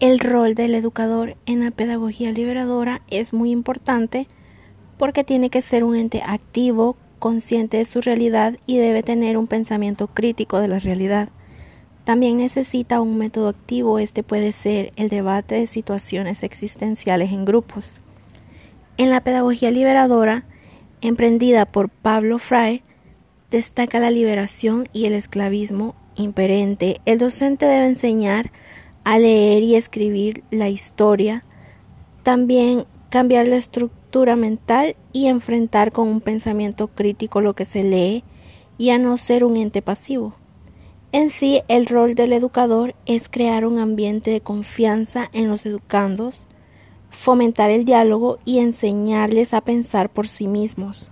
El rol del educador en la pedagogía liberadora es muy importante porque tiene que ser un ente activo, consciente de su realidad y debe tener un pensamiento crítico de la realidad. También necesita un método activo, este puede ser el debate de situaciones existenciales en grupos. En la pedagogía liberadora, emprendida por Pablo Fray, destaca la liberación y el esclavismo imperente. El docente debe enseñar a leer y escribir la historia, también cambiar la estructura mental y enfrentar con un pensamiento crítico lo que se lee y a no ser un ente pasivo. En sí, el rol del educador es crear un ambiente de confianza en los educandos, fomentar el diálogo y enseñarles a pensar por sí mismos.